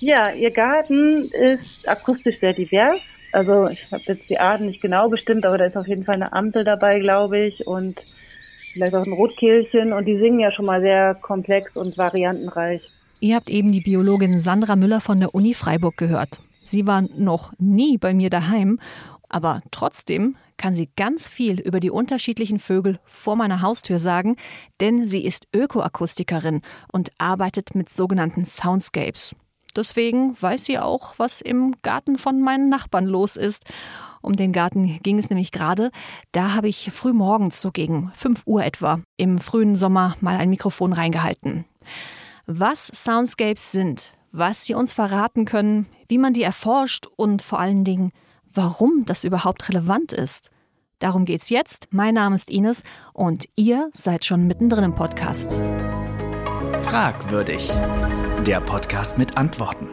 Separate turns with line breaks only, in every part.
Ja, ihr Garten ist akustisch sehr divers. Also ich habe jetzt die Arten nicht genau bestimmt, aber da ist auf jeden Fall eine Ampel dabei, glaube ich, und vielleicht auch ein Rotkehlchen. Und die singen ja schon mal sehr komplex und variantenreich.
Ihr habt eben die Biologin Sandra Müller von der Uni Freiburg gehört. Sie war noch nie bei mir daheim, aber trotzdem kann sie ganz viel über die unterschiedlichen Vögel vor meiner Haustür sagen, denn sie ist Ökoakustikerin und arbeitet mit sogenannten Soundscapes. Deswegen weiß sie auch, was im Garten von meinen Nachbarn los ist. Um den Garten ging es nämlich gerade. Da habe ich früh morgens, so gegen 5 Uhr etwa, im frühen Sommer mal ein Mikrofon reingehalten. Was Soundscapes sind, was sie uns verraten können, wie man die erforscht und vor allen Dingen, warum das überhaupt relevant ist. Darum geht's jetzt. Mein Name ist Ines und ihr seid schon mittendrin im Podcast.
Fragwürdig. Der Podcast mit Antworten.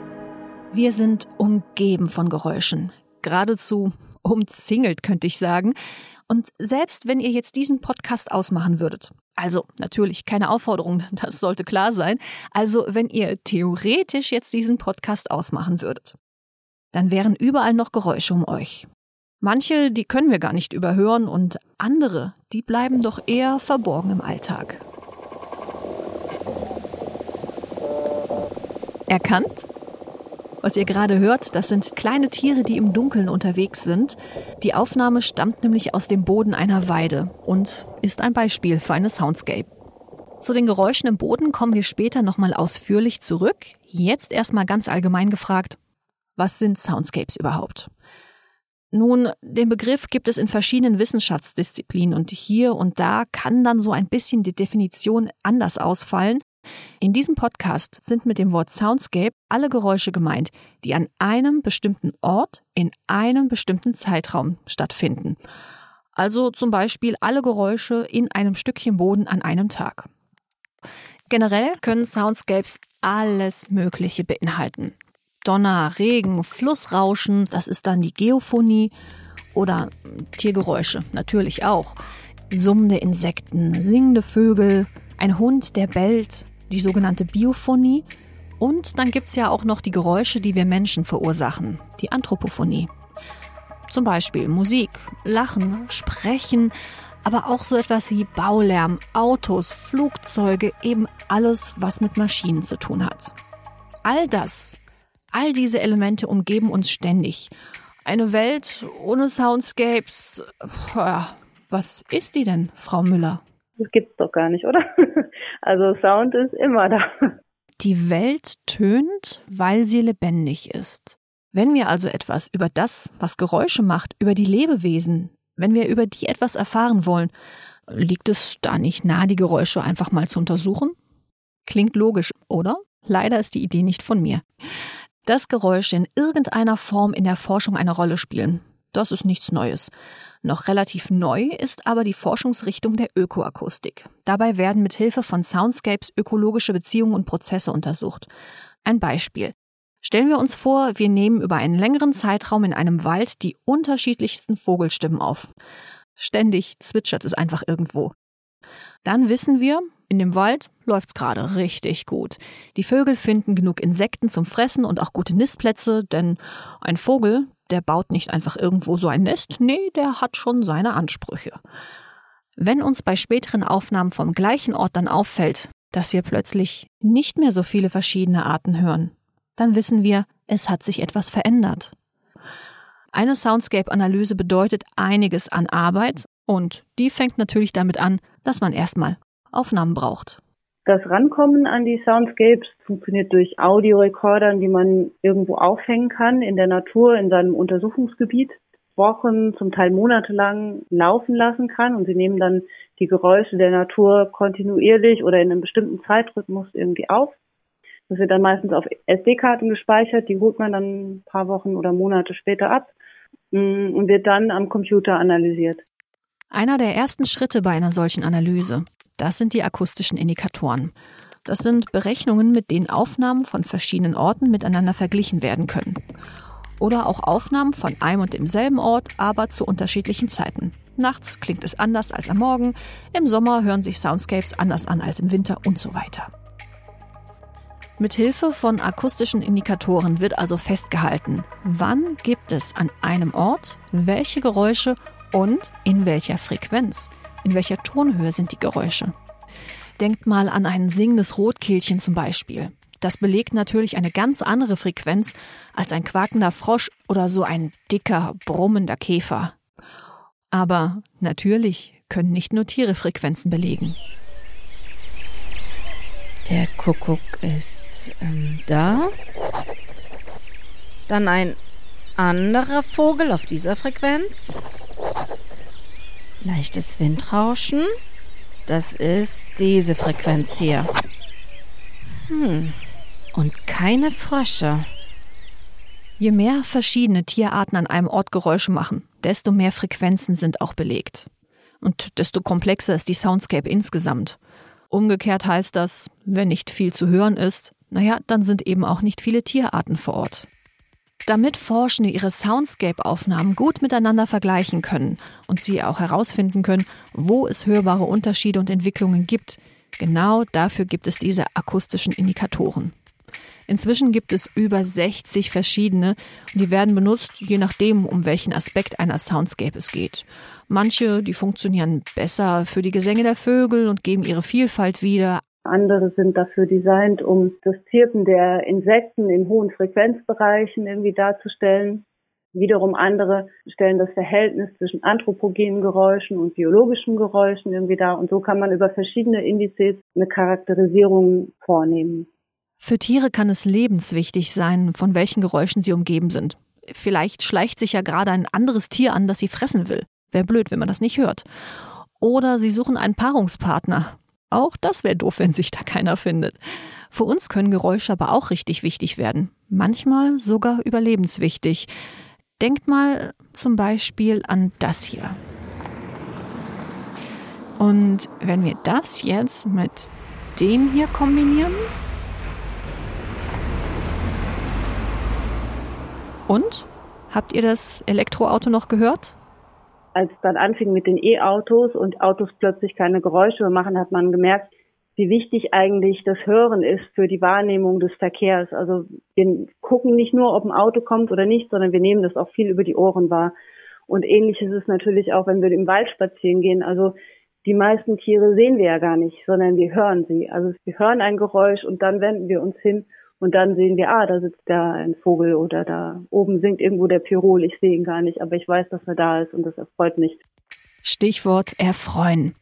Wir sind umgeben von Geräuschen. Geradezu umzingelt, könnte ich sagen. Und selbst wenn ihr jetzt diesen Podcast ausmachen würdet, also natürlich keine Aufforderung, das sollte klar sein, also wenn ihr theoretisch jetzt diesen Podcast ausmachen würdet, dann wären überall noch Geräusche um euch. Manche, die können wir gar nicht überhören und andere, die bleiben doch eher verborgen im Alltag. Erkannt? Was ihr gerade hört, das sind kleine Tiere, die im Dunkeln unterwegs sind. Die Aufnahme stammt nämlich aus dem Boden einer Weide und ist ein Beispiel für eine Soundscape. Zu den Geräuschen im Boden kommen wir später nochmal ausführlich zurück. Jetzt erstmal ganz allgemein gefragt, was sind Soundscapes überhaupt? Nun, den Begriff gibt es in verschiedenen Wissenschaftsdisziplinen und hier und da kann dann so ein bisschen die Definition anders ausfallen. In diesem Podcast sind mit dem Wort Soundscape alle Geräusche gemeint, die an einem bestimmten Ort in einem bestimmten Zeitraum stattfinden. Also zum Beispiel alle Geräusche in einem Stückchen Boden an einem Tag. Generell können Soundscapes alles Mögliche beinhalten. Donner, Regen, Flussrauschen, das ist dann die Geophonie oder Tiergeräusche natürlich auch. Summende Insekten, singende Vögel, ein Hund, der bellt, die sogenannte Biophonie. Und dann gibt es ja auch noch die Geräusche, die wir Menschen verursachen, die Anthropophonie. Zum Beispiel Musik, Lachen, Sprechen, aber auch so etwas wie Baulärm, Autos, Flugzeuge, eben alles, was mit Maschinen zu tun hat. All das All diese Elemente umgeben uns ständig. Eine Welt ohne Soundscapes. Was ist die denn, Frau Müller?
Das gibt's doch gar nicht, oder? Also Sound ist immer da.
Die Welt tönt, weil sie lebendig ist. Wenn wir also etwas über das, was Geräusche macht, über die Lebewesen, wenn wir über die etwas erfahren wollen, liegt es da nicht nahe, die Geräusche einfach mal zu untersuchen? Klingt logisch, oder? Leider ist die Idee nicht von mir dass Geräusche in irgendeiner Form in der Forschung eine Rolle spielen. Das ist nichts Neues. Noch relativ neu ist aber die Forschungsrichtung der Ökoakustik. Dabei werden mit Hilfe von Soundscapes ökologische Beziehungen und Prozesse untersucht. Ein Beispiel. Stellen wir uns vor, wir nehmen über einen längeren Zeitraum in einem Wald die unterschiedlichsten Vogelstimmen auf. Ständig zwitschert es einfach irgendwo. Dann wissen wir, in dem Wald läuft's gerade richtig gut. Die Vögel finden genug Insekten zum Fressen und auch gute Nistplätze, denn ein Vogel, der baut nicht einfach irgendwo so ein Nest, nee, der hat schon seine Ansprüche. Wenn uns bei späteren Aufnahmen vom gleichen Ort dann auffällt, dass wir plötzlich nicht mehr so viele verschiedene Arten hören, dann wissen wir, es hat sich etwas verändert. Eine Soundscape-Analyse bedeutet einiges an Arbeit und die fängt natürlich damit an, dass man erstmal Aufnahmen braucht.
Das Rankommen an die Soundscapes funktioniert durch Audiorekordern, die man irgendwo aufhängen kann in der Natur, in seinem Untersuchungsgebiet, Wochen, zum Teil monatelang laufen lassen kann und sie nehmen dann die Geräusche der Natur kontinuierlich oder in einem bestimmten Zeitrhythmus irgendwie auf. Das wird dann meistens auf SD-Karten gespeichert, die holt man dann ein paar Wochen oder Monate später ab mm, und wird dann am Computer analysiert.
Einer der ersten Schritte bei einer solchen Analyse das sind die akustischen Indikatoren. Das sind Berechnungen, mit denen Aufnahmen von verschiedenen Orten miteinander verglichen werden können. Oder auch Aufnahmen von einem und demselben Ort, aber zu unterschiedlichen Zeiten. Nachts klingt es anders als am Morgen, im Sommer hören sich Soundscapes anders an als im Winter und so weiter. Mit Hilfe von akustischen Indikatoren wird also festgehalten, wann gibt es an einem Ort welche Geräusche und in welcher Frequenz, in welcher Tonhöhe sind die Geräusche. Denkt mal an ein singendes Rotkehlchen zum Beispiel. Das belegt natürlich eine ganz andere Frequenz als ein quakender Frosch oder so ein dicker, brummender Käfer. Aber natürlich können nicht nur Tiere Frequenzen belegen.
Der Kuckuck ist ähm, da. Dann ein anderer Vogel auf dieser Frequenz. Leichtes Windrauschen. Das ist diese Frequenz hier. Hm. Und keine Frösche.
Je mehr verschiedene Tierarten an einem Ort Geräusche machen, desto mehr Frequenzen sind auch belegt. Und desto komplexer ist die Soundscape insgesamt. Umgekehrt heißt das, wenn nicht viel zu hören ist, naja, dann sind eben auch nicht viele Tierarten vor Ort. Damit Forschende ihre Soundscape-Aufnahmen gut miteinander vergleichen können und sie auch herausfinden können, wo es hörbare Unterschiede und Entwicklungen gibt, genau dafür gibt es diese akustischen Indikatoren. Inzwischen gibt es über 60 verschiedene und die werden benutzt, je nachdem, um welchen Aspekt einer Soundscape es geht. Manche, die funktionieren besser für die Gesänge der Vögel und geben ihre Vielfalt wieder.
Andere sind dafür designt, um das Zirpen der Insekten in hohen Frequenzbereichen irgendwie darzustellen. Wiederum andere stellen das Verhältnis zwischen anthropogenen Geräuschen und biologischen Geräuschen irgendwie dar. Und so kann man über verschiedene Indizes eine Charakterisierung vornehmen.
Für Tiere kann es lebenswichtig sein, von welchen Geräuschen sie umgeben sind. Vielleicht schleicht sich ja gerade ein anderes Tier an, das sie fressen will. Wäre blöd, wenn man das nicht hört. Oder sie suchen einen Paarungspartner. Auch das wäre doof, wenn sich da keiner findet. Für uns können Geräusche aber auch richtig wichtig werden. Manchmal sogar überlebenswichtig. Denkt mal zum Beispiel an das hier. Und wenn wir das jetzt mit dem hier kombinieren. Und? Habt ihr das Elektroauto noch gehört?
Als es dann anfing mit den E-Autos und Autos plötzlich keine Geräusche machen, hat man gemerkt, wie wichtig eigentlich das Hören ist für die Wahrnehmung des Verkehrs. Also wir gucken nicht nur, ob ein Auto kommt oder nicht, sondern wir nehmen das auch viel über die Ohren wahr. Und ähnlich ist es natürlich auch, wenn wir im Wald spazieren gehen. Also die meisten Tiere sehen wir ja gar nicht, sondern wir hören sie. Also wir hören ein Geräusch und dann wenden wir uns hin und dann sehen wir, ah, da sitzt da ein Vogel oder da oben singt irgendwo der Pirol. Ich sehe ihn gar nicht, aber ich weiß, dass er da ist und das erfreut mich.
Stichwort erfreuen.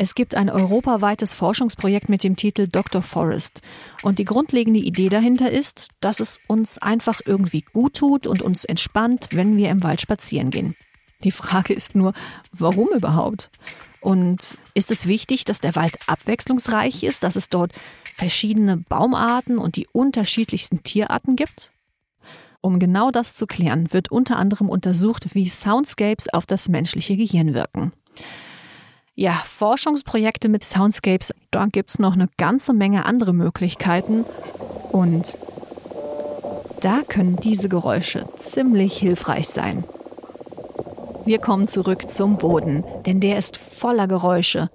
Es gibt ein europaweites Forschungsprojekt mit dem Titel Dr. Forest. Und die grundlegende Idee dahinter ist, dass es uns einfach irgendwie gut tut und uns entspannt, wenn wir im Wald spazieren gehen. Die Frage ist nur, warum überhaupt? Und ist es wichtig, dass der Wald abwechslungsreich ist, dass es dort verschiedene Baumarten und die unterschiedlichsten Tierarten gibt? Um genau das zu klären, wird unter anderem untersucht, wie Soundscapes auf das menschliche Gehirn wirken. Ja, Forschungsprojekte mit Soundscapes, da gibt es noch eine ganze Menge andere Möglichkeiten. Und da können diese Geräusche ziemlich hilfreich sein. Wir kommen zurück zum Boden, denn der ist voller Geräusche.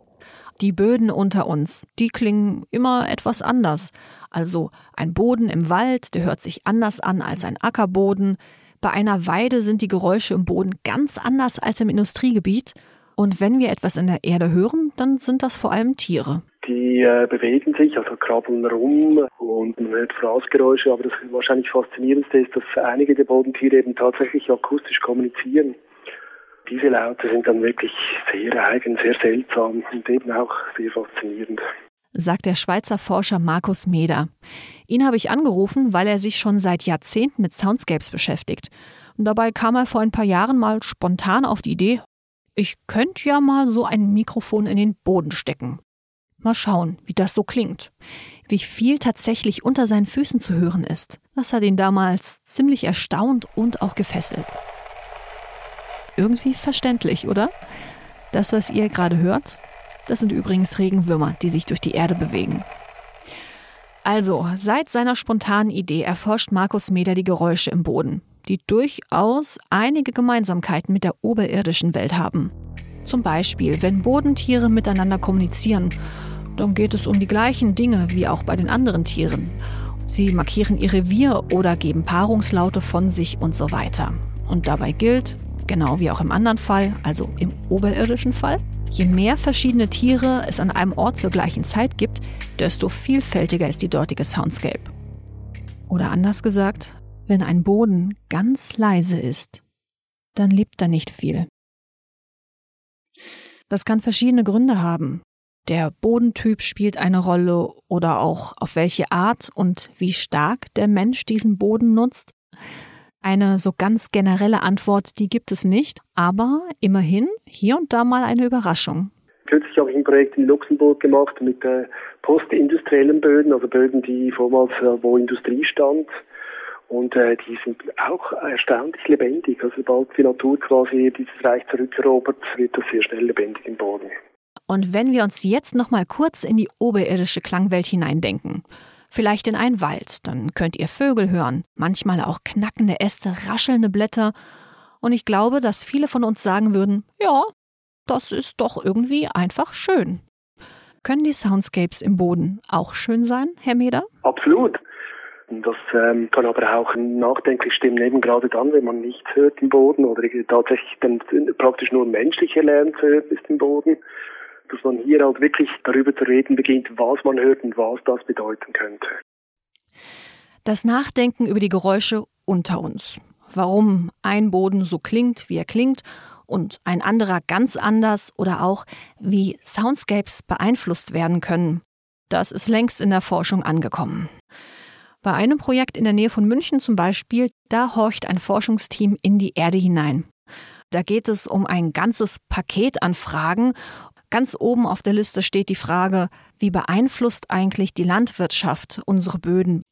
Die Böden unter uns, die klingen immer etwas anders. Also ein Boden im Wald, der hört sich anders an als ein Ackerboden. Bei einer Weide sind die Geräusche im Boden ganz anders als im Industriegebiet. Und wenn wir etwas in der Erde hören, dann sind das vor allem Tiere.
Die äh, bewegen sich, also krabbeln rum und man hört Fraßgeräusche, aber das wahrscheinlich faszinierendste ist, dass einige der Bodentiere eben tatsächlich akustisch kommunizieren. Diese Laute sind dann wirklich sehr eigen, sehr seltsam und eben auch sehr faszinierend.
Sagt der Schweizer Forscher Markus Meder. Ihn habe ich angerufen, weil er sich schon seit Jahrzehnten mit Soundscapes beschäftigt. Und dabei kam er vor ein paar Jahren mal spontan auf die Idee, ich könnte ja mal so ein Mikrofon in den Boden stecken. Mal schauen, wie das so klingt. Wie viel tatsächlich unter seinen Füßen zu hören ist. Das hat ihn damals ziemlich erstaunt und auch gefesselt irgendwie verständlich, oder? Das, was ihr gerade hört, das sind übrigens Regenwürmer, die sich durch die Erde bewegen. Also, seit seiner spontanen Idee erforscht Markus Meder die Geräusche im Boden, die durchaus einige Gemeinsamkeiten mit der oberirdischen Welt haben. Zum Beispiel, wenn Bodentiere miteinander kommunizieren, dann geht es um die gleichen Dinge wie auch bei den anderen Tieren. Sie markieren ihr Revier oder geben Paarungslaute von sich und so weiter. Und dabei gilt, genau wie auch im anderen Fall, also im oberirdischen Fall, je mehr verschiedene Tiere es an einem Ort zur gleichen Zeit gibt, desto vielfältiger ist die dortige Soundscape. Oder anders gesagt, wenn ein Boden ganz leise ist, dann lebt da nicht viel. Das kann verschiedene Gründe haben. Der Bodentyp spielt eine Rolle oder auch auf welche Art und wie stark der Mensch diesen Boden nutzt. Eine so ganz generelle Antwort, die gibt es nicht, aber immerhin hier und da mal eine Überraschung.
Kürzlich habe ich ein Projekt in Luxemburg gemacht mit äh, postindustriellen Böden, also Böden, die vormals, äh, wo Industrie stand. Und äh, die sind auch erstaunlich lebendig. Also sobald die Natur quasi dieses Reich zurückerobert, wird das sehr schnell lebendig im Boden.
Und wenn wir uns jetzt noch mal kurz in die oberirdische Klangwelt hineindenken, vielleicht in einen Wald, dann könnt ihr Vögel hören, manchmal auch knackende Äste, raschelnde Blätter. Und ich glaube, dass viele von uns sagen würden, ja, das ist doch irgendwie einfach schön. Können die Soundscapes im Boden auch schön sein, Herr Meder?
Absolut. Das ähm, kann aber auch nachdenklich stimmen, eben gerade dann, wenn man nichts hört im Boden oder tatsächlich dann praktisch nur menschliche Lernen zu hören ist im Boden dass man hier halt wirklich darüber zu reden beginnt, was man hört und was das bedeuten könnte.
Das Nachdenken über die Geräusche unter uns. Warum ein Boden so klingt, wie er klingt und ein anderer ganz anders oder auch wie Soundscapes beeinflusst werden können. Das ist längst in der Forschung angekommen. Bei einem Projekt in der Nähe von München zum Beispiel, da horcht ein Forschungsteam in die Erde hinein. Da geht es um ein ganzes Paket an Fragen Ganz oben auf der Liste steht die Frage, wie beeinflusst eigentlich die Landwirtschaft unsere Böden?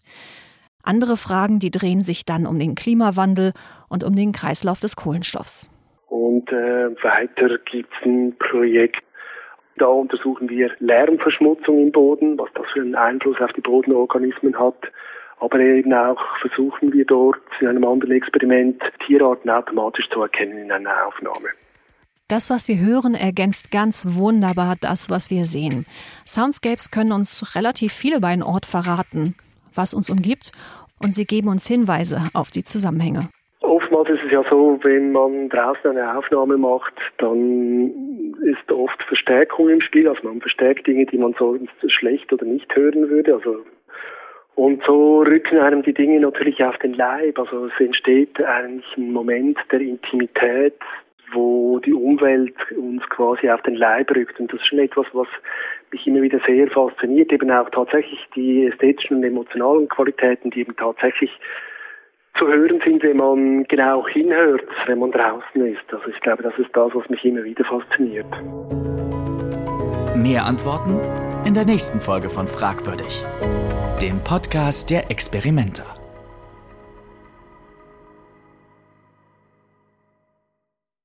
Andere Fragen, die drehen sich dann um den Klimawandel und um den Kreislauf des Kohlenstoffs.
Und äh, weiter gibt es ein Projekt, da untersuchen wir Lärmverschmutzung im Boden, was das für einen Einfluss auf die Bodenorganismen hat. Aber eben auch versuchen wir dort in einem anderen Experiment Tierarten automatisch zu erkennen in einer Aufnahme.
Das, was wir hören, ergänzt ganz wunderbar das, was wir sehen. Soundscapes können uns relativ viel über einen Ort verraten, was uns umgibt, und sie geben uns Hinweise auf die Zusammenhänge.
Oftmals ist es ja so, wenn man draußen eine Aufnahme macht, dann ist oft Verstärkung im Spiel. Also man verstärkt Dinge, die man sonst schlecht oder nicht hören würde. Also und so rücken einem die Dinge natürlich auf den Leib. Also es entsteht eigentlich ein Moment der Intimität, wo die Umwelt uns quasi auf den Leib rückt. Und das ist schon etwas, was mich immer wieder sehr fasziniert, eben auch tatsächlich die ästhetischen und emotionalen Qualitäten, die eben tatsächlich zu hören sind, wenn man genau hinhört, wenn man draußen ist. Also ich glaube, das ist das, was mich immer wieder fasziniert.
Mehr Antworten in der nächsten Folge von Fragwürdig, dem Podcast der Experimenter.